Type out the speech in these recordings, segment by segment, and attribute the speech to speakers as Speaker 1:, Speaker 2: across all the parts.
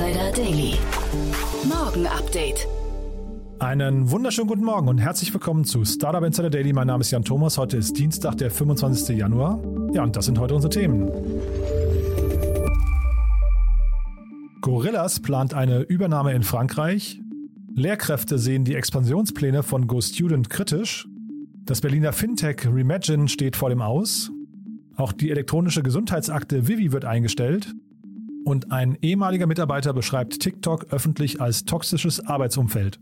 Speaker 1: Insider Daily. Morgen Update.
Speaker 2: Einen wunderschönen guten Morgen und herzlich willkommen zu Startup Insider Daily. Mein Name ist Jan Thomas. Heute ist Dienstag, der 25. Januar. Ja, und das sind heute unsere Themen. Gorillas plant eine Übernahme in Frankreich. Lehrkräfte sehen die Expansionspläne von GoStudent kritisch. Das Berliner Fintech Remagine steht vor dem Aus. Auch die elektronische Gesundheitsakte Vivi wird eingestellt. Und ein ehemaliger Mitarbeiter beschreibt TikTok öffentlich als toxisches Arbeitsumfeld.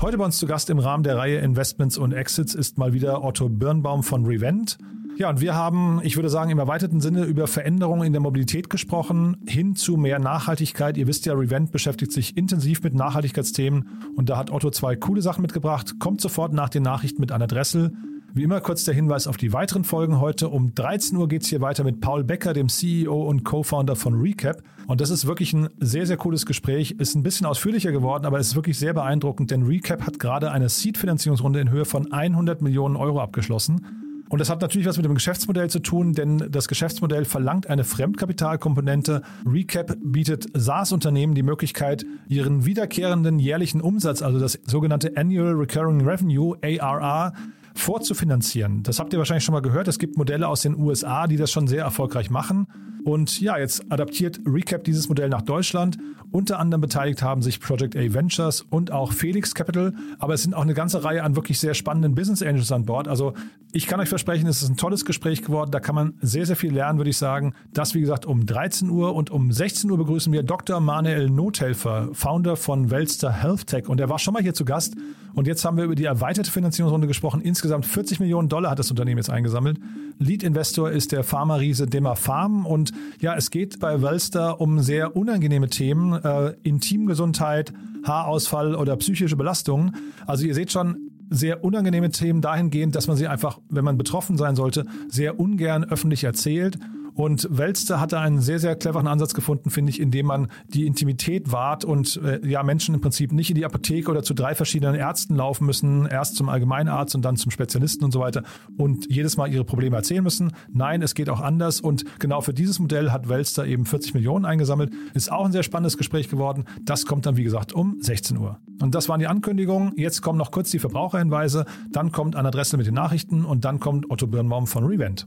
Speaker 2: Heute bei uns zu Gast im Rahmen der Reihe Investments und Exits ist mal wieder Otto Birnbaum von Revent. Ja, und wir haben, ich würde sagen, im erweiterten Sinne über Veränderungen in der Mobilität gesprochen, hin zu mehr Nachhaltigkeit. Ihr wisst ja, Revent beschäftigt sich intensiv mit Nachhaltigkeitsthemen und da hat Otto zwei coole Sachen mitgebracht. Kommt sofort nach den Nachrichten mit Anna Dressel. Wie immer kurz der Hinweis auf die weiteren Folgen heute. Um 13 Uhr geht es hier weiter mit Paul Becker, dem CEO und Co-Founder von Recap. Und das ist wirklich ein sehr, sehr cooles Gespräch. Ist ein bisschen ausführlicher geworden, aber es ist wirklich sehr beeindruckend, denn Recap hat gerade eine Seed-Finanzierungsrunde in Höhe von 100 Millionen Euro abgeschlossen. Und das hat natürlich was mit dem Geschäftsmodell zu tun, denn das Geschäftsmodell verlangt eine Fremdkapitalkomponente. Recap bietet SaaS-Unternehmen die Möglichkeit, ihren wiederkehrenden jährlichen Umsatz, also das sogenannte Annual Recurring Revenue, ARR, vorzufinanzieren. Das habt ihr wahrscheinlich schon mal gehört. Es gibt Modelle aus den USA, die das schon sehr erfolgreich machen. Und ja, jetzt adaptiert Recap dieses Modell nach Deutschland. Unter anderem beteiligt haben sich Project A Ventures und auch Felix Capital. Aber es sind auch eine ganze Reihe an wirklich sehr spannenden Business Angels an Bord. Also ich kann euch versprechen, es ist ein tolles Gespräch geworden. Da kann man sehr, sehr viel lernen, würde ich sagen. Das, wie gesagt, um 13 Uhr und um 16 Uhr begrüßen wir Dr. Manuel Nothelfer, Founder von Welster Health Tech. Und er war schon mal hier zu Gast. Und jetzt haben wir über die erweiterte Finanzierungsrunde gesprochen. Insgesamt 40 Millionen Dollar hat das Unternehmen jetzt eingesammelt. Lead-Investor ist der Pharma-Riese Demmer Farm. Und ja, es geht bei Welster um sehr unangenehme Themen, äh, Intimgesundheit, Haarausfall oder psychische Belastungen. Also ihr seht schon, sehr unangenehme Themen dahingehend, dass man sie einfach, wenn man betroffen sein sollte, sehr ungern öffentlich erzählt. Und Welster hatte einen sehr, sehr cleveren Ansatz gefunden, finde ich, indem man die Intimität wahrt und äh, ja Menschen im Prinzip nicht in die Apotheke oder zu drei verschiedenen Ärzten laufen müssen, erst zum Allgemeinarzt und dann zum Spezialisten und so weiter und jedes Mal ihre Probleme erzählen müssen. Nein, es geht auch anders und genau für dieses Modell hat Welster eben 40 Millionen eingesammelt. Ist auch ein sehr spannendes Gespräch geworden. Das kommt dann, wie gesagt, um 16 Uhr. Und das waren die Ankündigungen. Jetzt kommen noch kurz die Verbraucherhinweise, dann kommt Anna Dressel mit den Nachrichten und dann kommt Otto Birnbaum von Revent.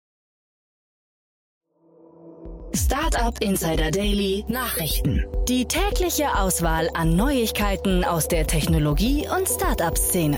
Speaker 1: Startup Insider Daily Nachrichten. Die tägliche Auswahl an Neuigkeiten aus der Technologie- und Startup-Szene.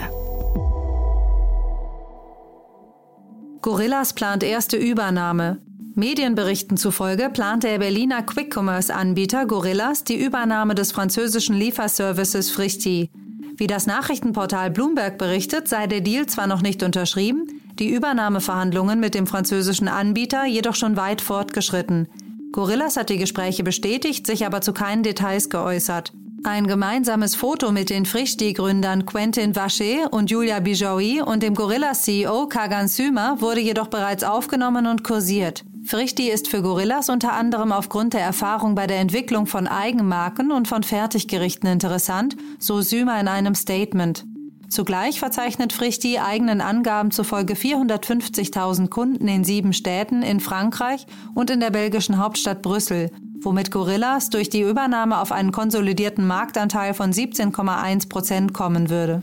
Speaker 3: Gorillas plant erste Übernahme. Medienberichten zufolge plant der Berliner Quick-Commerce-Anbieter Gorillas die Übernahme des französischen Lieferservices Frichti. Wie das Nachrichtenportal Bloomberg berichtet, sei der Deal zwar noch nicht unterschrieben, die Übernahmeverhandlungen mit dem französischen Anbieter jedoch schon weit fortgeschritten. Gorillas hat die Gespräche bestätigt, sich aber zu keinen Details geäußert. Ein gemeinsames Foto mit den Frichti-Gründern Quentin Vacher und Julia Bijoui und dem Gorillas-CEO Kagan Sümer wurde jedoch bereits aufgenommen und kursiert. Frichti ist für Gorillas unter anderem aufgrund der Erfahrung bei der Entwicklung von Eigenmarken und von Fertiggerichten interessant, so Sümer in einem Statement. Zugleich verzeichnet Frichti eigenen Angaben zufolge 450.000 Kunden in sieben Städten in Frankreich und in der belgischen Hauptstadt Brüssel, womit Gorillas durch die Übernahme auf einen konsolidierten Marktanteil von 17,1 Prozent kommen würde.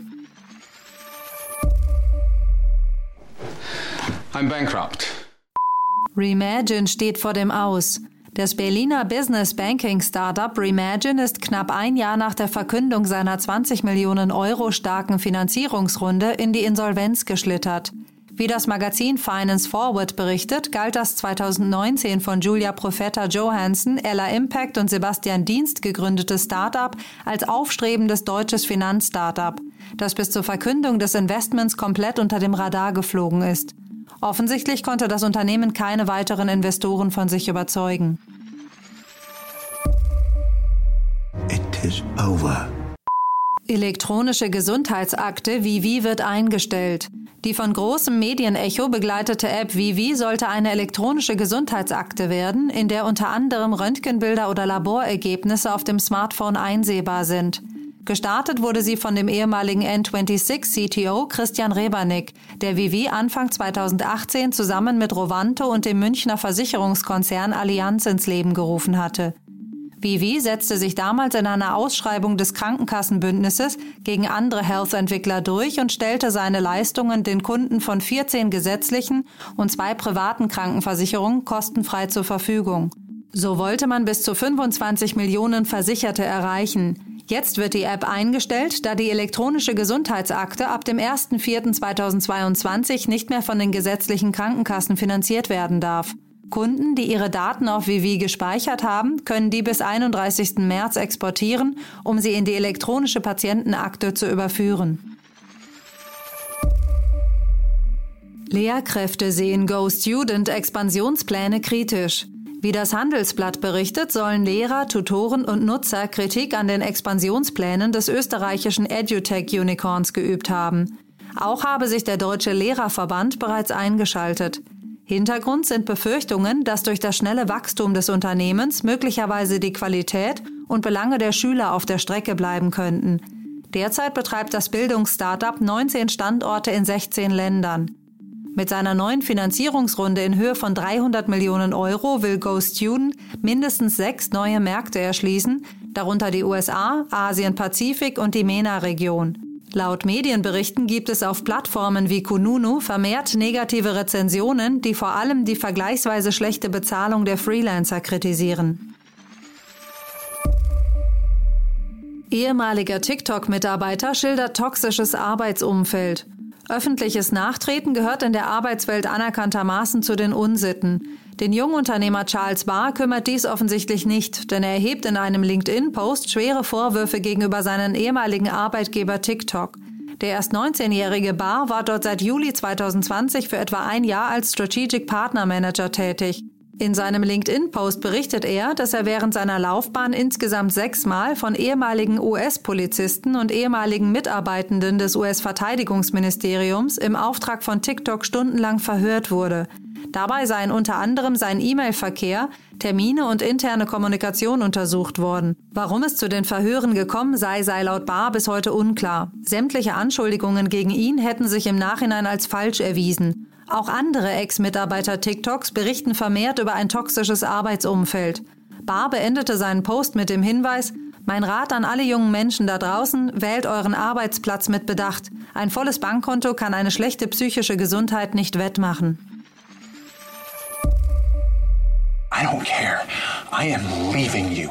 Speaker 4: I'm bankrupt.
Speaker 3: Remagine steht vor dem Aus. Das Berliner Business Banking Startup Remagine ist knapp ein Jahr nach der Verkündung seiner 20 Millionen Euro starken Finanzierungsrunde in die Insolvenz geschlittert. Wie das Magazin Finance Forward berichtet, galt das 2019 von Julia Profeta Johansson, Ella Impact und Sebastian Dienst gegründete Startup als aufstrebendes deutsches Finanzstartup, das bis zur Verkündung des Investments komplett unter dem Radar geflogen ist. Offensichtlich konnte das Unternehmen keine weiteren Investoren von sich überzeugen.
Speaker 5: It is over.
Speaker 3: Elektronische Gesundheitsakte Vivi wird eingestellt. Die von großem Medienecho begleitete App Vivi sollte eine elektronische Gesundheitsakte werden, in der unter anderem Röntgenbilder oder Laborergebnisse auf dem Smartphone einsehbar sind. Gestartet wurde sie von dem ehemaligen N26-CTO Christian Rebernick, der Vivi Anfang 2018 zusammen mit Rovanto und dem Münchner Versicherungskonzern Allianz ins Leben gerufen hatte. Vivi setzte sich damals in einer Ausschreibung des Krankenkassenbündnisses gegen andere Health-Entwickler durch und stellte seine Leistungen den Kunden von 14 gesetzlichen und zwei privaten Krankenversicherungen kostenfrei zur Verfügung. So wollte man bis zu 25 Millionen Versicherte erreichen. Jetzt wird die App eingestellt, da die elektronische Gesundheitsakte ab dem 1.4.2022 nicht mehr von den gesetzlichen Krankenkassen finanziert werden darf. Kunden, die ihre Daten auf Vivi gespeichert haben, können die bis 31. März exportieren, um sie in die elektronische Patientenakte zu überführen. Lehrkräfte sehen Go Student Expansionspläne kritisch. Wie das Handelsblatt berichtet, sollen Lehrer, Tutoren und Nutzer Kritik an den Expansionsplänen des österreichischen EduTech-Unicorns geübt haben. Auch habe sich der Deutsche Lehrerverband bereits eingeschaltet. Hintergrund sind Befürchtungen, dass durch das schnelle Wachstum des Unternehmens möglicherweise die Qualität und Belange der Schüler auf der Strecke bleiben könnten. Derzeit betreibt das Bildungsstartup 19 Standorte in 16 Ländern. Mit seiner neuen Finanzierungsrunde in Höhe von 300 Millionen Euro will GoStudent mindestens sechs neue Märkte erschließen, darunter die USA, Asien-Pazifik und die MENA-Region. Laut Medienberichten gibt es auf Plattformen wie Kununu vermehrt negative Rezensionen, die vor allem die vergleichsweise schlechte Bezahlung der Freelancer kritisieren. Ehemaliger TikTok-Mitarbeiter schildert toxisches Arbeitsumfeld. Öffentliches Nachtreten gehört in der Arbeitswelt anerkanntermaßen zu den Unsitten. Den Jungunternehmer Charles Barr kümmert dies offensichtlich nicht, denn er erhebt in einem LinkedIn-Post schwere Vorwürfe gegenüber seinen ehemaligen Arbeitgeber TikTok. Der erst 19-jährige Barr war dort seit Juli 2020 für etwa ein Jahr als Strategic Partner Manager tätig. In seinem LinkedIn-Post berichtet er, dass er während seiner Laufbahn insgesamt sechsmal von ehemaligen US-Polizisten und ehemaligen Mitarbeitenden des US-Verteidigungsministeriums im Auftrag von TikTok stundenlang verhört wurde. Dabei seien unter anderem sein E-Mail-Verkehr, Termine und interne Kommunikation untersucht worden. Warum es zu den Verhören gekommen sei, sei laut Barr bis heute unklar. Sämtliche Anschuldigungen gegen ihn hätten sich im Nachhinein als falsch erwiesen. Auch andere Ex-Mitarbeiter TikToks berichten vermehrt über ein toxisches Arbeitsumfeld. Barr beendete seinen Post mit dem Hinweis, mein Rat an alle jungen Menschen da draußen, wählt euren Arbeitsplatz mit Bedacht. Ein volles Bankkonto kann eine schlechte psychische Gesundheit nicht wettmachen.
Speaker 5: I don't care. I am leaving you.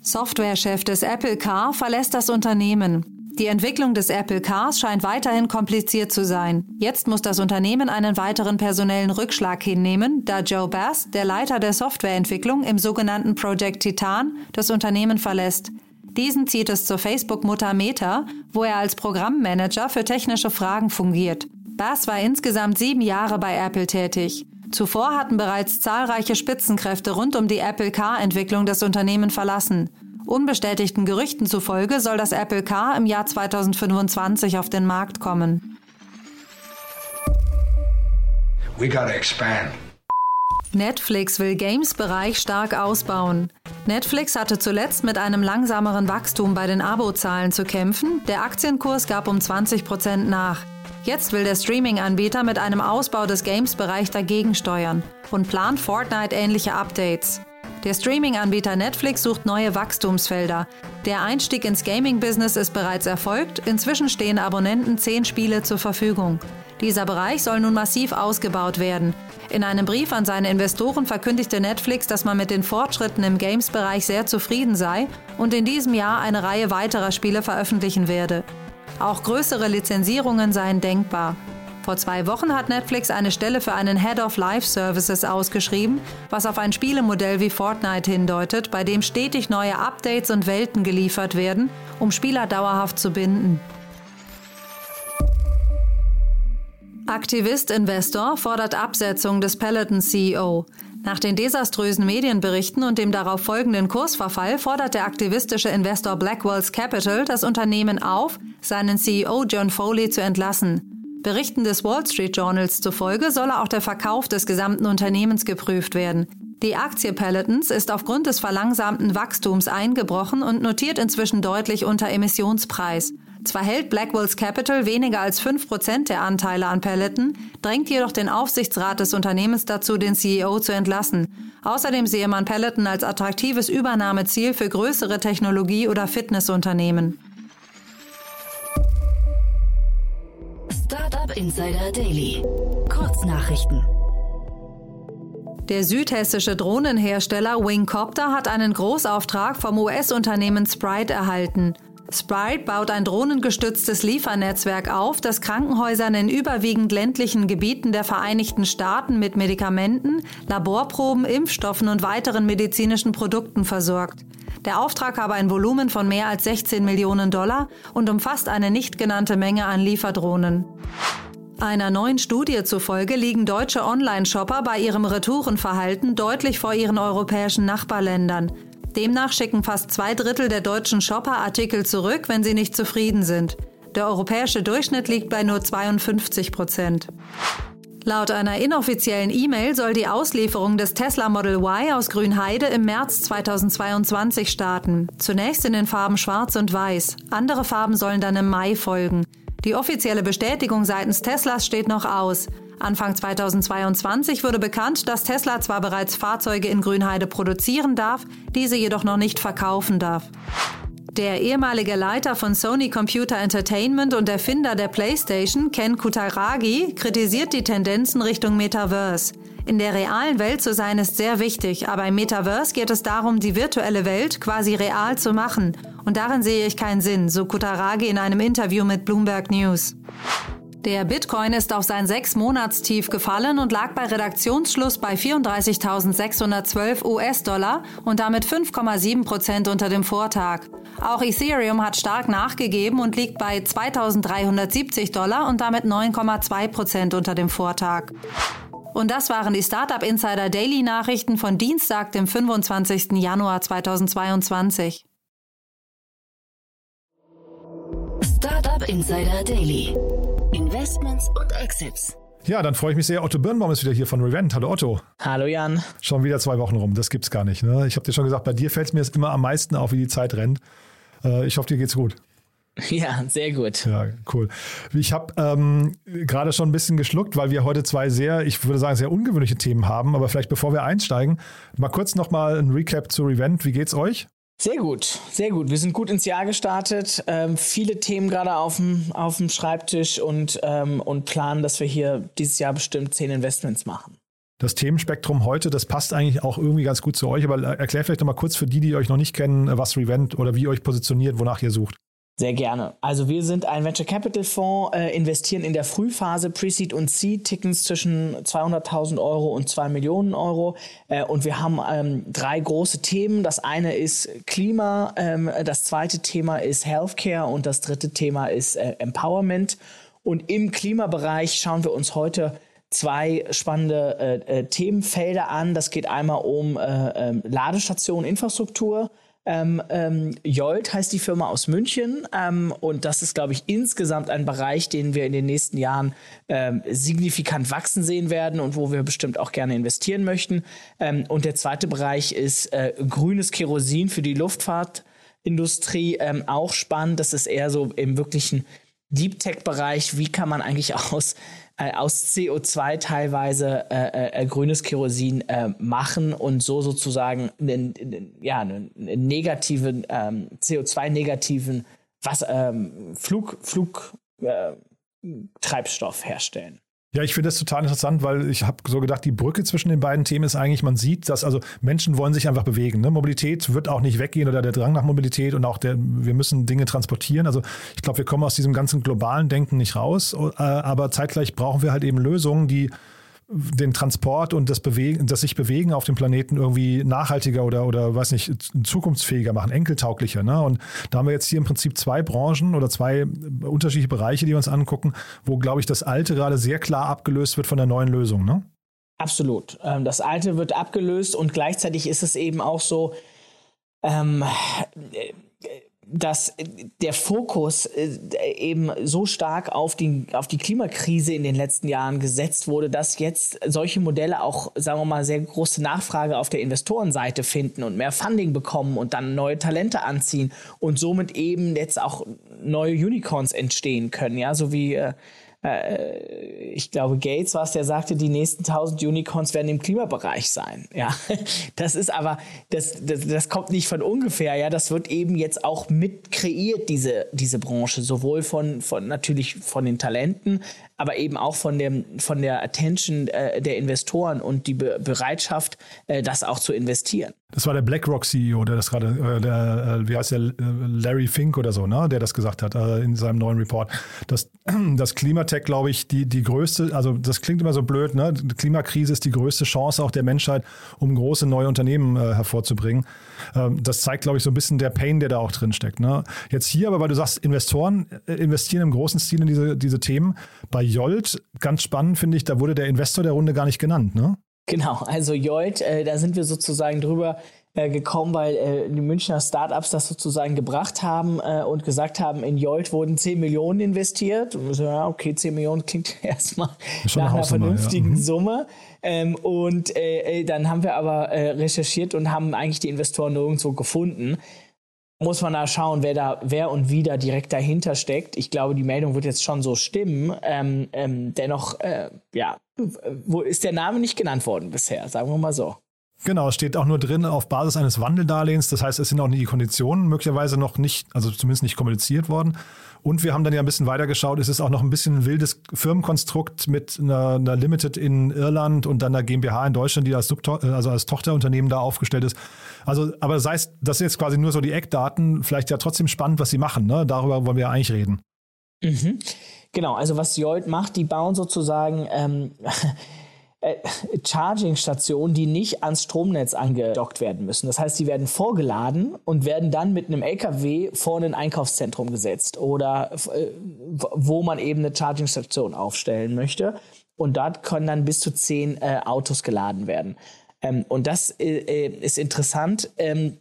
Speaker 3: Softwarechef des Apple Car verlässt das Unternehmen. Die Entwicklung des Apple Cars scheint weiterhin kompliziert zu sein. Jetzt muss das Unternehmen einen weiteren personellen Rückschlag hinnehmen, da Joe Bass, der Leiter der Softwareentwicklung im sogenannten Project Titan, das Unternehmen verlässt. Diesen zieht es zur Facebook-Mutter Meta, wo er als Programmmanager für technische Fragen fungiert. Bass war insgesamt sieben Jahre bei Apple tätig. Zuvor hatten bereits zahlreiche Spitzenkräfte rund um die Apple Car-Entwicklung das Unternehmen verlassen. Unbestätigten Gerüchten zufolge soll das Apple Car im Jahr 2025 auf den Markt kommen.
Speaker 5: We gotta expand.
Speaker 3: Netflix will Games-Bereich stark ausbauen. Netflix hatte zuletzt mit einem langsameren Wachstum bei den Abozahlen zu kämpfen. Der Aktienkurs gab um 20 Prozent nach. Jetzt will der Streaming-Anbieter mit einem Ausbau des Games-Bereich dagegen steuern und plant Fortnite-ähnliche Updates. Der Streaming-Anbieter Netflix sucht neue Wachstumsfelder. Der Einstieg ins Gaming-Business ist bereits erfolgt. Inzwischen stehen Abonnenten zehn Spiele zur Verfügung. Dieser Bereich soll nun massiv ausgebaut werden. In einem Brief an seine Investoren verkündigte Netflix, dass man mit den Fortschritten im Games-Bereich sehr zufrieden sei und in diesem Jahr eine Reihe weiterer Spiele veröffentlichen werde. Auch größere Lizenzierungen seien denkbar. Vor zwei Wochen hat Netflix eine Stelle für einen Head of Life Services ausgeschrieben, was auf ein Spielemodell wie Fortnite hindeutet, bei dem stetig neue Updates und Welten geliefert werden, um Spieler dauerhaft zu binden. Aktivist-Investor fordert Absetzung des Peloton-CEO. Nach den desaströsen Medienberichten und dem darauf folgenden Kursverfall fordert der aktivistische Investor Blackwells Capital das Unternehmen auf, seinen CEO John Foley zu entlassen. Berichten des Wall Street Journals zufolge solle auch der Verkauf des gesamten Unternehmens geprüft werden. Die Aktie Pelotons ist aufgrund des verlangsamten Wachstums eingebrochen und notiert inzwischen deutlich unter Emissionspreis. Zwar hält Blackwells Capital weniger als 5% der Anteile an Peloton, drängt jedoch den Aufsichtsrat des Unternehmens dazu, den CEO zu entlassen. Außerdem sehe man Peloton als attraktives Übernahmeziel für größere Technologie- oder Fitnessunternehmen.
Speaker 1: Startup Insider Daily. Kurznachrichten.
Speaker 3: Der südhessische Drohnenhersteller Wingcopter hat einen Großauftrag vom US-Unternehmen Sprite erhalten. Sprite baut ein drohnengestütztes Liefernetzwerk auf, das Krankenhäusern in überwiegend ländlichen Gebieten der Vereinigten Staaten mit Medikamenten, Laborproben, Impfstoffen und weiteren medizinischen Produkten versorgt. Der Auftrag habe ein Volumen von mehr als 16 Millionen Dollar und umfasst eine nicht genannte Menge an Lieferdrohnen. Einer neuen Studie zufolge liegen deutsche Online-Shopper bei ihrem Retourenverhalten deutlich vor ihren europäischen Nachbarländern. Demnach schicken fast zwei Drittel der deutschen Shopper Artikel zurück, wenn sie nicht zufrieden sind. Der europäische Durchschnitt liegt bei nur 52 Prozent. Laut einer inoffiziellen E-Mail soll die Auslieferung des Tesla Model Y aus Grünheide im März 2022 starten. Zunächst in den Farben Schwarz und Weiß. Andere Farben sollen dann im Mai folgen. Die offizielle Bestätigung seitens Teslas steht noch aus. Anfang 2022 wurde bekannt, dass Tesla zwar bereits Fahrzeuge in Grünheide produzieren darf, diese jedoch noch nicht verkaufen darf. Der ehemalige Leiter von Sony Computer Entertainment und Erfinder der PlayStation, Ken Kutaragi, kritisiert die Tendenzen Richtung Metaverse. In der realen Welt zu sein ist sehr wichtig, aber im Metaverse geht es darum, die virtuelle Welt quasi real zu machen. Und darin sehe ich keinen Sinn, so Kutaragi in einem Interview mit Bloomberg News. Der Bitcoin ist auf sein Sechs-Monats-Tief gefallen und lag bei Redaktionsschluss bei 34.612 US-Dollar und damit 5,7 Prozent unter dem Vortag. Auch Ethereum hat stark nachgegeben und liegt bei 2.370 Dollar und damit 9,2 Prozent unter dem Vortag. Und das waren die Startup Insider Daily Nachrichten von Dienstag, dem 25. Januar 2022.
Speaker 1: Startup Insider Daily. Investments und Exits.
Speaker 2: Ja, dann freue ich mich sehr. Otto Birnbaum ist wieder hier von Revent. Hallo Otto.
Speaker 4: Hallo Jan.
Speaker 2: Schon wieder zwei Wochen rum. Das gibt's gar nicht. Ne? Ich habe dir schon gesagt, bei dir fällt es mir jetzt immer am meisten auf, wie die Zeit rennt. Äh, ich hoffe, dir geht's gut.
Speaker 4: Ja, sehr gut.
Speaker 2: Ja, cool. Ich habe ähm, gerade schon ein bisschen geschluckt, weil wir heute zwei sehr, ich würde sagen, sehr ungewöhnliche Themen haben. Aber vielleicht bevor wir einsteigen, mal kurz nochmal ein Recap zu Revent. Wie geht's euch?
Speaker 4: Sehr gut, sehr gut. Wir sind gut ins Jahr gestartet. Ähm, viele Themen gerade auf dem, Schreibtisch und, ähm, und planen, dass wir hier dieses Jahr bestimmt zehn Investments machen.
Speaker 2: Das Themenspektrum heute, das passt eigentlich auch irgendwie ganz gut zu euch, aber erklärt vielleicht nochmal kurz für die, die euch noch nicht kennen, was Revent oder wie ihr euch positioniert, wonach ihr sucht.
Speaker 4: Sehr gerne. Also wir sind ein Venture Capital Fonds, äh, investieren in der Frühphase Pre-Seed und Seed Tickets zwischen 200.000 Euro und 2 Millionen Euro. Äh, und wir haben ähm, drei große Themen. Das eine ist Klima, ähm, das zweite Thema ist Healthcare und das dritte Thema ist äh, Empowerment. Und im Klimabereich schauen wir uns heute zwei spannende äh, äh, Themenfelder an. Das geht einmal um äh, ähm, Ladestation, Infrastruktur Ähm, ähm, Jolt heißt die Firma aus München ähm, und das ist, glaube ich, insgesamt ein Bereich, den wir in den nächsten Jahren ähm, signifikant wachsen sehen werden und wo wir bestimmt auch gerne investieren möchten. Ähm, und der zweite Bereich ist äh, grünes Kerosin für die Luftfahrtindustrie, ähm, auch spannend. Das ist eher so im wirklichen Deep Tech-Bereich. Wie kann man eigentlich aus äh, aus CO2 teilweise äh, äh, grünes Kerosin äh, machen und so sozusagen einen, einen ja, einen, negativen, ähm, CO2-negativen ähm, Flug, Flug äh, Treibstoff herstellen.
Speaker 2: Ja, ich finde das total interessant, weil ich habe so gedacht, die Brücke zwischen den beiden Themen ist eigentlich, man sieht, dass also Menschen wollen sich einfach bewegen. Ne? Mobilität wird auch nicht weggehen oder der Drang nach Mobilität und auch der, wir müssen Dinge transportieren. Also ich glaube, wir kommen aus diesem ganzen globalen Denken nicht raus, äh, aber zeitgleich brauchen wir halt eben Lösungen, die den Transport und das Bewegen, das sich bewegen auf dem Planeten irgendwie nachhaltiger oder, oder weiß nicht, zukunftsfähiger machen, enkeltauglicher. Ne? Und da haben wir jetzt hier im Prinzip zwei Branchen oder zwei unterschiedliche Bereiche, die wir uns angucken, wo, glaube ich, das Alte gerade sehr klar abgelöst wird von der neuen Lösung. Ne?
Speaker 4: Absolut. Ähm, das Alte wird abgelöst und gleichzeitig ist es eben auch so, ähm, dass der Fokus äh, eben so stark auf die, auf die Klimakrise in den letzten Jahren gesetzt wurde, dass jetzt solche Modelle auch, sagen wir mal, sehr große Nachfrage auf der Investorenseite finden und mehr Funding bekommen und dann neue Talente anziehen und somit eben jetzt auch neue Unicorns entstehen können, ja, so wie äh, ich glaube, Gates war es, der sagte, die nächsten 1000 Unicorns werden im Klimabereich sein. Ja, das ist aber, das, das, das kommt nicht von ungefähr. Ja, das wird eben jetzt auch mit kreiert, diese, diese Branche, sowohl von, von natürlich von den Talenten, aber eben auch von, dem, von der Attention äh, der Investoren und die Be Bereitschaft, äh, das auch zu investieren.
Speaker 2: Das war der BlackRock CEO, der das gerade, äh, der, äh, wie heißt der, äh, Larry Fink oder so, ne, der das gesagt hat äh, in seinem neuen Report. Dass das Klimatech, glaube ich, die, die größte, also das klingt immer so blöd, ne? Die Klimakrise ist die größte Chance auch der Menschheit, um große neue Unternehmen hervorzubringen. Ähm, das zeigt, glaube ich, so ein bisschen der Pain, der da auch drin steckt. Ne? Jetzt hier aber, weil du sagst, Investoren investieren im großen Stil in diese, diese Themen. Bei Jolt, ganz spannend finde ich, da wurde der Investor der Runde gar nicht genannt, ne?
Speaker 4: Genau, also Jolt, äh, da sind wir sozusagen drüber äh, gekommen, weil äh, die Münchner Startups das sozusagen gebracht haben äh, und gesagt haben, in Jolt wurden 10 Millionen investiert. So, ja, okay, 10 Millionen klingt erstmal nach einer vernünftigen ja. mhm. Summe. Ähm, und äh, äh, dann haben wir aber recherchiert und haben eigentlich die Investoren nirgendwo gefunden muss man da schauen, wer da, wer und wie da direkt dahinter steckt. Ich glaube, die Meldung wird jetzt schon so stimmen. Ähm, ähm, dennoch, äh, ja, wo ist der Name nicht genannt worden bisher, sagen wir mal so.
Speaker 2: Genau, es steht auch nur drin auf Basis eines Wandeldarlehens. Das heißt, es sind auch die Konditionen möglicherweise noch nicht, also zumindest nicht kommuniziert worden. Und wir haben dann ja ein bisschen weiter geschaut. Es ist auch noch ein bisschen ein wildes Firmenkonstrukt mit einer, einer, Limited in Irland und dann einer GmbH in Deutschland, die als, Subto also als Tochterunternehmen da aufgestellt ist. Also, aber das heißt, das sind jetzt quasi nur so die Eckdaten. Vielleicht ja trotzdem spannend, was sie machen. Ne? Darüber wollen wir ja eigentlich reden.
Speaker 4: Mhm. Genau, also was Jolt macht, die bauen sozusagen ähm, äh, Charging-Stationen, die nicht ans Stromnetz angedockt werden müssen. Das heißt, die werden vorgeladen und werden dann mit einem LKW vor ein Einkaufszentrum gesetzt oder äh, wo man eben eine Charging-Station aufstellen möchte. Und dort können dann bis zu zehn äh, Autos geladen werden. Ähm, und das äh, äh ist interessant. Ähm,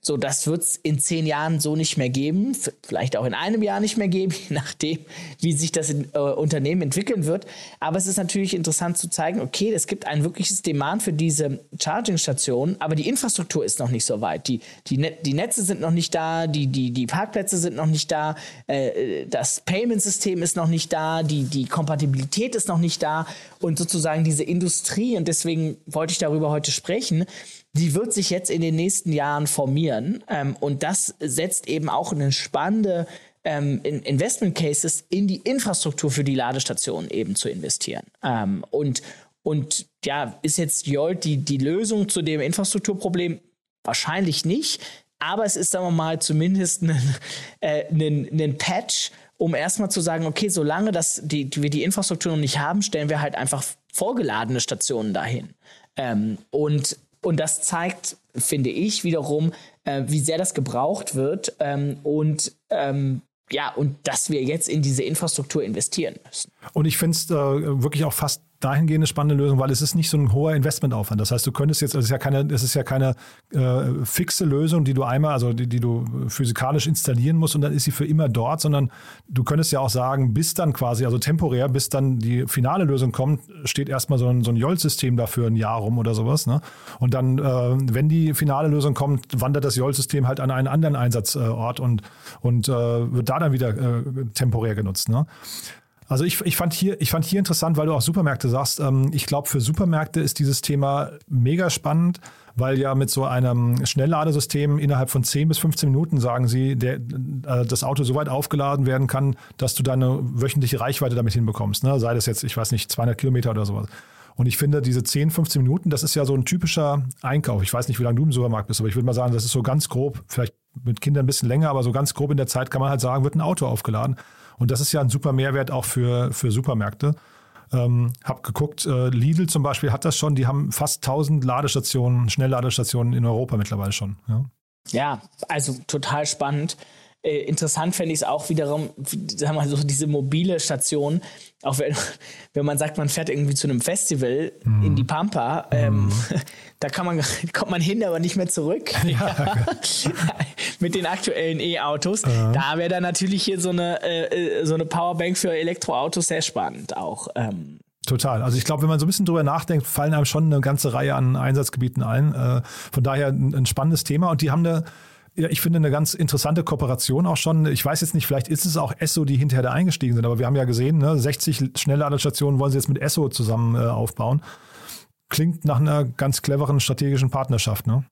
Speaker 4: so, das wird es in zehn Jahren so nicht mehr geben, vielleicht auch in einem Jahr nicht mehr geben, je nachdem, wie sich das in, äh, Unternehmen entwickeln wird. Aber es ist natürlich interessant zu zeigen, okay, es gibt ein wirkliches Demand für diese Charging-Stationen, aber die Infrastruktur ist noch nicht so weit. Die, die, Net die Netze sind noch nicht da, die, die, die Parkplätze sind noch nicht da, äh, das Payment-System ist noch nicht da, die, die Kompatibilität ist noch nicht da und sozusagen diese Industrie, und deswegen wollte ich darüber heute sprechen, die wird sich jetzt in den nächsten Jahren formieren. Ähm, und das setzt eben auch eine spannende ähm, Investment Cases in die Infrastruktur für die Ladestationen eben zu investieren. Ähm, und, und ja, ist jetzt Jolt die, die Lösung zu dem Infrastrukturproblem? Wahrscheinlich nicht. Aber es ist, sagen wir mal, zumindest ein, äh, ein, ein Patch, um erstmal zu sagen, okay, solange das, die, die wir die Infrastruktur noch nicht haben, stellen wir halt einfach vorgeladene Stationen dahin. Ähm, und und das zeigt, finde ich, wiederum, äh, wie sehr das gebraucht wird ähm, und ähm, ja, und dass wir jetzt in diese Infrastruktur investieren müssen.
Speaker 2: Und ich finde es äh, wirklich auch fast dahingehend eine spannende Lösung, weil es ist nicht so ein hoher Investmentaufwand. Das heißt, du könntest jetzt, es ist ja keine, es ist ja keine äh, fixe Lösung, die du einmal, also die, die du physikalisch installieren musst und dann ist sie für immer dort, sondern du könntest ja auch sagen, bis dann quasi, also temporär, bis dann die finale Lösung kommt, steht erstmal so ein, so ein JOL-System dafür ein Jahr rum oder sowas. Ne? Und dann, äh, wenn die finale Lösung kommt, wandert das JOL-System halt an einen anderen Einsatzort und, und äh, wird da dann wieder äh, temporär genutzt. Ne? Also ich, ich, fand hier, ich fand hier interessant, weil du auch Supermärkte sagst. Ähm, ich glaube, für Supermärkte ist dieses Thema mega spannend, weil ja mit so einem Schnellladesystem innerhalb von 10 bis 15 Minuten, sagen sie, der, äh, das Auto so weit aufgeladen werden kann, dass du deine wöchentliche Reichweite damit hinbekommst. Ne? Sei das jetzt, ich weiß nicht, 200 Kilometer oder sowas. Und ich finde, diese 10, 15 Minuten, das ist ja so ein typischer Einkauf. Ich weiß nicht, wie lange du im Supermarkt bist, aber ich würde mal sagen, das ist so ganz grob, vielleicht mit Kindern ein bisschen länger, aber so ganz grob in der Zeit kann man halt sagen, wird ein Auto aufgeladen. Und das ist ja ein super Mehrwert auch für, für Supermärkte. Ähm, hab geguckt, äh, Lidl zum Beispiel hat das schon, die haben fast 1000 Ladestationen, Schnellladestationen in Europa mittlerweile schon.
Speaker 4: Ja, ja also total spannend. Äh, interessant fände ich es auch wiederum, sagen wir mal so, diese mobile Station, auch wenn, wenn man sagt, man fährt irgendwie zu einem Festival mm. in die Pampa, ähm, mm. da kann man, kommt man hin, aber nicht mehr zurück. Ja. Mit den aktuellen E-Autos. Ja. Da wäre dann natürlich hier so eine, äh, so eine Powerbank für Elektroautos sehr spannend auch. Ähm,
Speaker 2: Total. Also ich glaube, wenn man so ein bisschen drüber nachdenkt, fallen einem schon eine ganze Reihe an Einsatzgebieten ein. Äh, von daher ein, ein spannendes Thema. Und die haben eine ich finde eine ganz interessante Kooperation auch schon. Ich weiß jetzt nicht, vielleicht ist es auch Esso, die hinterher da eingestiegen sind, aber wir haben ja gesehen, ne, 60 Schnellladestationen wollen sie jetzt mit Esso zusammen äh, aufbauen. Klingt nach einer ganz cleveren strategischen Partnerschaft, ne?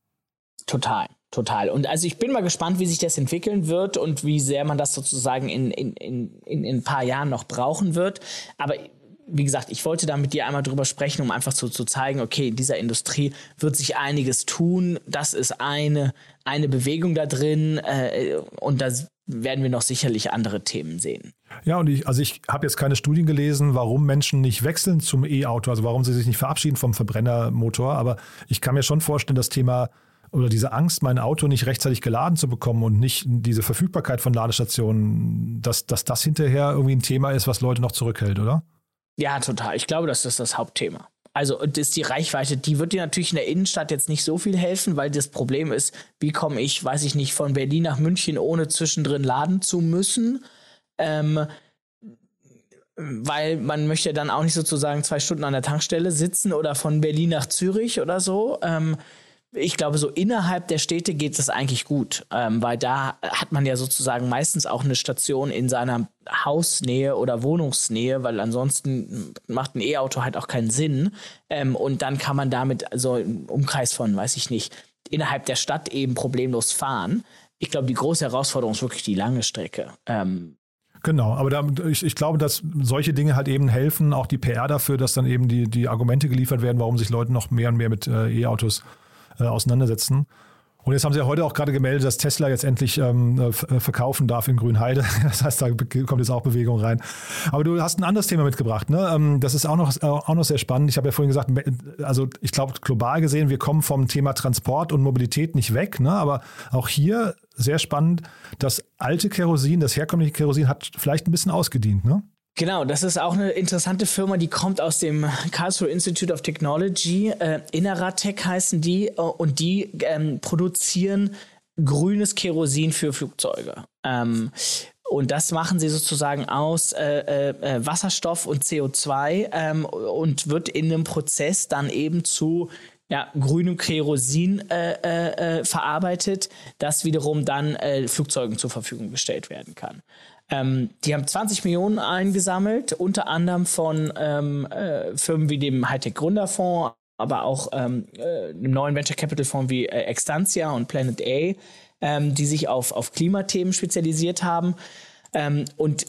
Speaker 4: Total, total. Und also ich bin mal gespannt, wie sich das entwickeln wird und wie sehr man das sozusagen in, in, in, in ein paar Jahren noch brauchen wird. Aber wie gesagt, ich wollte da mit dir einmal drüber sprechen, um einfach so zu zeigen, okay, in dieser Industrie wird sich einiges tun. Das ist eine, eine Bewegung da drin äh, und da werden wir noch sicherlich andere Themen sehen.
Speaker 2: Ja, und ich, also ich habe jetzt keine Studien gelesen, warum Menschen nicht wechseln zum E-Auto, also warum sie sich nicht verabschieden vom Verbrennermotor, aber ich kann mir schon vorstellen, das Thema oder diese Angst, mein Auto nicht rechtzeitig geladen zu bekommen und nicht diese Verfügbarkeit von Ladestationen, dass, dass das hinterher irgendwie ein Thema ist, was Leute noch zurückhält, oder?
Speaker 4: Ja, total. Ich glaube, das ist das Hauptthema. Also das ist die Reichweite, die wird dir natürlich in der Innenstadt jetzt nicht so viel helfen, weil das Problem ist, wie komme ich, weiß ich nicht, von Berlin nach München, ohne zwischendrin laden zu müssen. Ähm, weil man möchte dann auch nicht sozusagen zwei Stunden an der Tankstelle sitzen oder von Berlin nach Zürich oder so. Ähm, ich glaube, so innerhalb der Städte geht es eigentlich gut, ähm, weil da hat man ja sozusagen meistens auch eine Station in seiner Hausnähe oder Wohnungsnähe, weil ansonsten macht ein E-Auto halt auch keinen Sinn. Ähm, und dann kann man damit so im Umkreis von, weiß ich nicht, innerhalb der Stadt eben problemlos fahren. Ich glaube, die große Herausforderung ist wirklich die lange Strecke. Ähm,
Speaker 2: Genau, aber da, ich, ich, glaube, dass solche Dinge halt eben helfen, auch die PR dafür, dass dann eben die, die Argumente geliefert werden, warum sich Leute noch mehr und mehr mit äh, E-Autos äh, auseinandersetzen. Und jetzt haben sie ja heute auch gerade gemeldet, dass Tesla jetzt endlich ähm, äh, äh, verkaufen darf in Grünheide. Das heißt, da kommt jetzt auch Bewegung rein. Aber du hast ein anderes Thema mitgebracht. Ne? Ähm, das ist auch noch, auch noch sehr spannend. Ich habe ja vorhin gesagt, also ich glaube, global gesehen, wir kommen vom Thema Transport und Mobilität nicht weg. Ne? Aber auch hier sehr spannend, das alte Kerosin, das herkömmliche Kerosin hat vielleicht ein bisschen ausgedient. Ne?
Speaker 4: Genau, das ist auch eine interessante Firma, die kommt aus dem Karlsruhe Institute of Technology. Äh, Inneratec heißen die äh, und die ähm, produzieren grünes Kerosin für Flugzeuge. Ähm, und das machen sie sozusagen aus äh, äh, Wasserstoff und CO2 ähm, und wird in einem Prozess dann eben zu ja, grünem Kerosin äh, äh, äh verarbeitet, das wiederum dann äh, Flugzeugen zur Verfügung gestellt werden kann. Ähm, die haben 20 Millionen eingesammelt, unter anderem von ähm, äh, Firmen wie dem Hightech Gründerfonds, aber auch ähm, äh, dem neuen Venture Capital Fonds wie äh, Extantia und Planet A, ähm, die sich auf, auf Klimathemen spezialisiert haben. Ähm, und äh,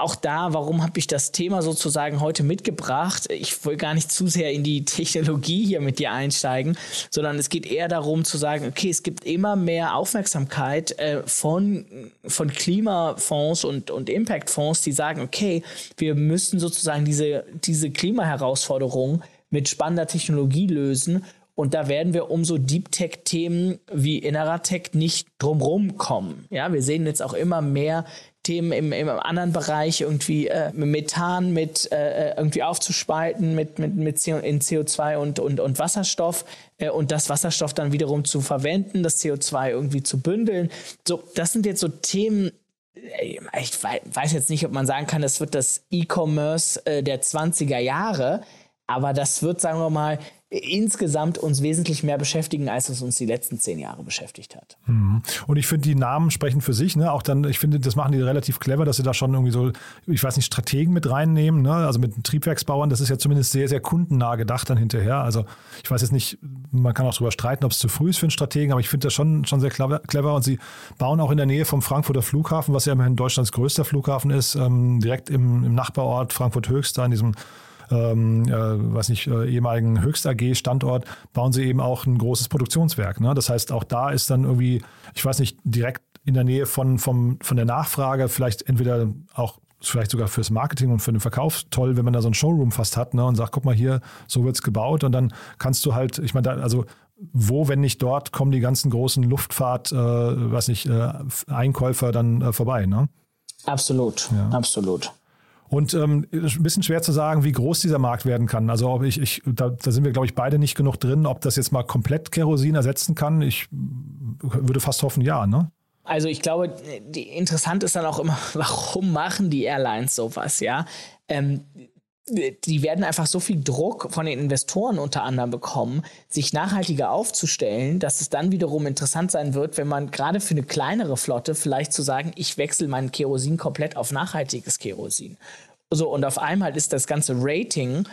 Speaker 4: auch da, warum habe ich das Thema sozusagen heute mitgebracht? Ich will gar nicht zu sehr in die Technologie hier mit dir einsteigen, sondern es geht eher darum zu sagen, okay, es gibt immer mehr Aufmerksamkeit äh, von, von Klimafonds und, und Impactfonds, die sagen, okay, wir müssen sozusagen diese, diese Klimaherausforderung mit spannender Technologie lösen und da werden wir um so Deep Tech-Themen wie Inneratech nicht drumherum kommen. Ja, wir sehen jetzt auch immer mehr Themen im, im anderen Bereich irgendwie äh, Methan mit äh, irgendwie aufzuspalten mit, mit, mit CO, in CO2 und, und, und Wasserstoff äh, und das Wasserstoff dann wiederum zu verwenden, das CO2 irgendwie zu bündeln. So, das sind jetzt so Themen, äh, ich weiß jetzt nicht, ob man sagen kann, das wird das E-Commerce äh, der 20er Jahre, aber das wird, sagen wir mal, insgesamt uns wesentlich mehr beschäftigen, als es uns die letzten zehn Jahre beschäftigt hat.
Speaker 2: Mhm. Und ich finde, die Namen sprechen für sich. Ne? Auch dann, ich finde, das machen die relativ clever, dass sie da schon irgendwie so, ich weiß nicht, Strategen mit reinnehmen. Ne? Also mit Triebwerksbauern, das ist ja zumindest sehr, sehr kundennah gedacht dann hinterher. Also ich weiß jetzt nicht, man kann auch darüber streiten, ob es zu früh ist für einen Strategen, aber ich finde das schon, schon sehr clever. Und sie bauen auch in der Nähe vom Frankfurter Flughafen, was ja immerhin Deutschlands größter Flughafen ist, ähm, direkt im, im Nachbarort Frankfurt Höchst, da in diesem ähm, äh, weiß nicht, äh, ehemaligen Höchst AG Standort, bauen sie eben auch ein großes Produktionswerk. Ne? Das heißt, auch da ist dann irgendwie, ich weiß nicht, direkt in der Nähe von, vom, von der Nachfrage, vielleicht entweder auch vielleicht sogar fürs Marketing und für den Verkauf toll, wenn man da so ein Showroom fast hat ne, und sagt, guck mal hier, so wird es gebaut und dann kannst du halt, ich meine, da, also wo, wenn nicht dort, kommen die ganzen großen Luftfahrt, äh, weiß nicht, äh, Einkäufer dann äh, vorbei, ne?
Speaker 4: Absolut, ja. absolut.
Speaker 2: Und ähm, ein bisschen schwer zu sagen, wie groß dieser Markt werden kann. Also ob ich, ich da, da sind wir, glaube ich, beide nicht genug drin, ob das jetzt mal komplett Kerosin ersetzen kann. Ich würde fast hoffen, ja, ne?
Speaker 4: Also ich glaube, die, interessant ist dann auch immer, warum machen die Airlines sowas, ja? Ähm, die werden einfach so viel Druck von den Investoren unter anderem bekommen, sich nachhaltiger aufzustellen, dass es dann wiederum interessant sein wird, wenn man gerade für eine kleinere Flotte vielleicht zu sagen, ich wechsle meinen Kerosin komplett auf nachhaltiges Kerosin. So, und auf einmal ist das ganze Rating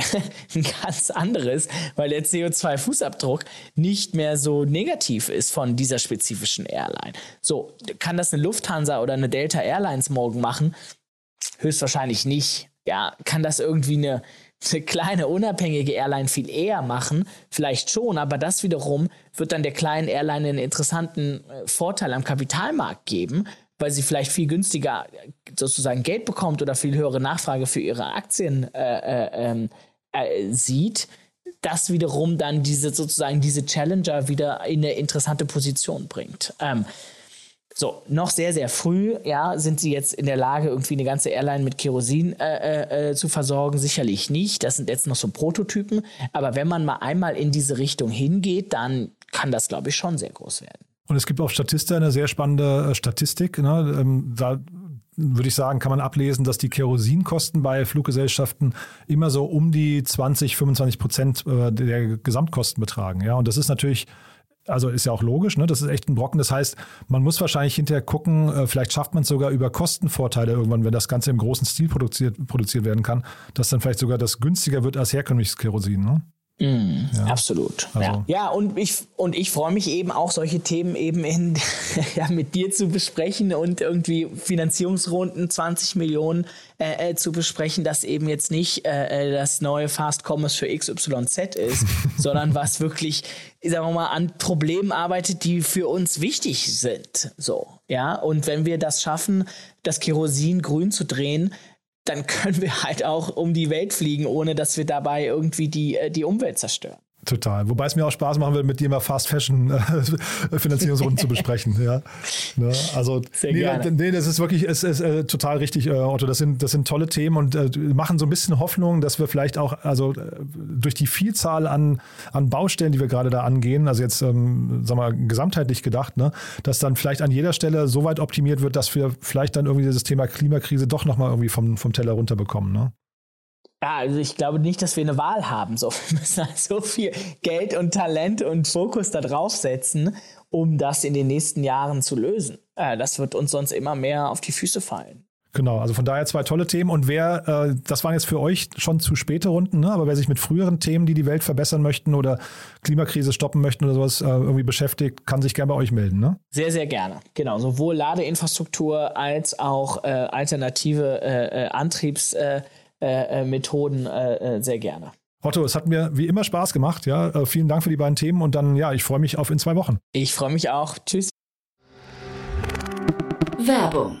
Speaker 4: ein ganz anderes, weil der CO2-Fußabdruck nicht mehr so negativ ist von dieser spezifischen Airline. So, kann das eine Lufthansa oder eine Delta Airlines morgen machen? Höchstwahrscheinlich nicht ja, kann das irgendwie eine, eine kleine unabhängige Airline viel eher machen? Vielleicht schon, aber das wiederum wird dann der kleinen Airline einen interessanten äh, Vorteil am Kapitalmarkt geben, weil sie vielleicht viel günstiger äh, sozusagen Geld bekommt oder viel höhere Nachfrage für ihre Aktien äh, äh, ähm, äh, sieht. Das wiederum dann diese sozusagen diese Challenger wieder in eine interessante Position bringt. Ähm, so, noch sehr, sehr früh, ja, sind sie jetzt in der Lage, irgendwie eine ganze Airline mit Kerosin äh, äh, äh, zu versorgen? Sicherlich nicht. Das sind jetzt noch so Prototypen. Aber wenn man mal einmal in diese Richtung hingeht, dann kann das, glaube ich, schon sehr groß werden.
Speaker 2: Und es gibt auf Statista eine sehr spannende äh, Statistik. Ne? Ähm, da würde ich sagen, kann man ablesen, dass die Kerosinkosten bei Fluggesellschaften immer so um die 20, 25 Prozent äh, der Gesamtkosten betragen. Ja, und das ist natürlich also ist ja auch logisch, ne? das ist echt ein Brocken. Das heißt, man muss wahrscheinlich hinterher gucken, äh, vielleicht schafft man es sogar über Kostenvorteile irgendwann, wenn das Ganze im großen Stil produziert, produziert werden kann, dass dann vielleicht sogar das günstiger wird als herkömmliches Kerosin. Ne?
Speaker 4: Mm, ja. Absolut. Also. Ja. ja, und ich, und ich freue mich eben auch, solche Themen eben in, ja, mit dir zu besprechen und irgendwie Finanzierungsrunden 20 Millionen äh, äh, zu besprechen, das eben jetzt nicht äh, äh das neue Fast Commerce für XYZ ist, sondern was wirklich, sagen wir mal, an Problemen arbeitet, die für uns wichtig sind. So, ja. Und wenn wir das schaffen, das Kerosin grün zu drehen, dann können wir halt auch um die Welt fliegen, ohne dass wir dabei irgendwie die, äh, die Umwelt zerstören.
Speaker 2: Total. Wobei es mir auch Spaß machen will, mit dir mal Fast Fashion äh, Finanzierungsrunden zu besprechen. Ja. Ne? Also Sehr nee, gerne. nee, das ist wirklich es ist, äh, total richtig, äh, Otto. Das sind, das sind tolle Themen und äh, machen so ein bisschen Hoffnung, dass wir vielleicht auch, also äh, durch die Vielzahl an, an Baustellen, die wir gerade da angehen, also jetzt, ähm, sagen wir, gesamtheitlich gedacht, ne, dass dann vielleicht an jeder Stelle so weit optimiert wird, dass wir vielleicht dann irgendwie dieses Thema Klimakrise doch nochmal irgendwie vom, vom Teller runterbekommen. Ne?
Speaker 4: Ja, also ich glaube nicht, dass wir eine Wahl haben. So, wir müssen halt so viel Geld und Talent und Fokus da drauf setzen, um das in den nächsten Jahren zu lösen. Äh, das wird uns sonst immer mehr auf die Füße fallen.
Speaker 2: Genau, also von daher zwei tolle Themen. Und wer, äh, das waren jetzt für euch schon zu späte Runden, ne? aber wer sich mit früheren Themen, die die Welt verbessern möchten oder Klimakrise stoppen möchten oder sowas äh, irgendwie beschäftigt, kann sich gerne bei euch melden. Ne?
Speaker 4: Sehr, sehr gerne. Genau, sowohl Ladeinfrastruktur als auch äh, alternative äh, äh, Antriebs- Methoden äh, äh, sehr gerne.
Speaker 2: Otto, es hat mir wie immer Spaß gemacht. Ja, äh, vielen Dank für die beiden Themen und dann, ja, ich freue mich auf in zwei Wochen.
Speaker 4: Ich freue mich auch. Tschüss.
Speaker 1: Werbung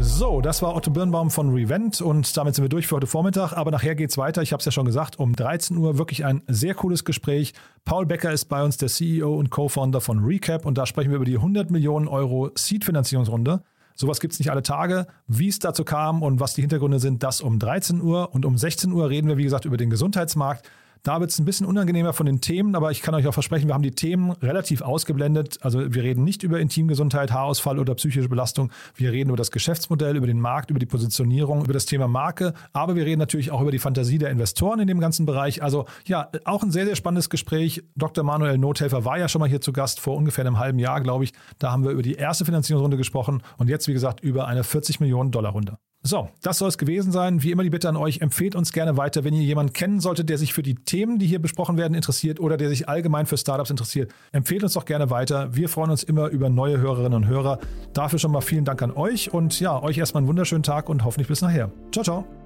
Speaker 2: So, das war Otto Birnbaum von Revent und damit sind wir durch für heute Vormittag. Aber nachher geht es weiter. Ich habe es ja schon gesagt, um 13 Uhr wirklich ein sehr cooles Gespräch. Paul Becker ist bei uns der CEO und Co-Founder von Recap und da sprechen wir über die 100 Millionen Euro Seed-Finanzierungsrunde. Sowas gibt es nicht alle Tage. Wie es dazu kam und was die Hintergründe sind, das um 13 Uhr. Und um 16 Uhr reden wir, wie gesagt, über den Gesundheitsmarkt. Da wird es ein bisschen unangenehmer von den Themen, aber ich kann euch auch versprechen, wir haben die Themen relativ ausgeblendet. Also wir reden nicht über Intimgesundheit, Haarausfall oder psychische Belastung. Wir reden über das Geschäftsmodell, über den Markt, über die Positionierung, über das Thema Marke. Aber wir reden natürlich auch über die Fantasie der Investoren in dem ganzen Bereich. Also ja, auch ein sehr, sehr spannendes Gespräch. Dr. Manuel Nothelfer war ja schon mal hier zu Gast vor ungefähr einem halben Jahr, glaube ich. Da haben wir über die erste Finanzierungsrunde gesprochen und jetzt, wie gesagt, über eine 40 Millionen Dollar Runde. So, das soll es gewesen sein. Wie immer die Bitte an euch, empfehlt uns gerne weiter, wenn ihr jemanden kennen solltet, der sich für die Themen, die hier besprochen werden, interessiert oder der sich allgemein für Startups interessiert. Empfehlt uns doch gerne weiter. Wir freuen uns immer über neue Hörerinnen und Hörer. Dafür schon mal vielen Dank an euch und ja, euch erstmal einen wunderschönen Tag und hoffentlich bis nachher. Ciao, ciao.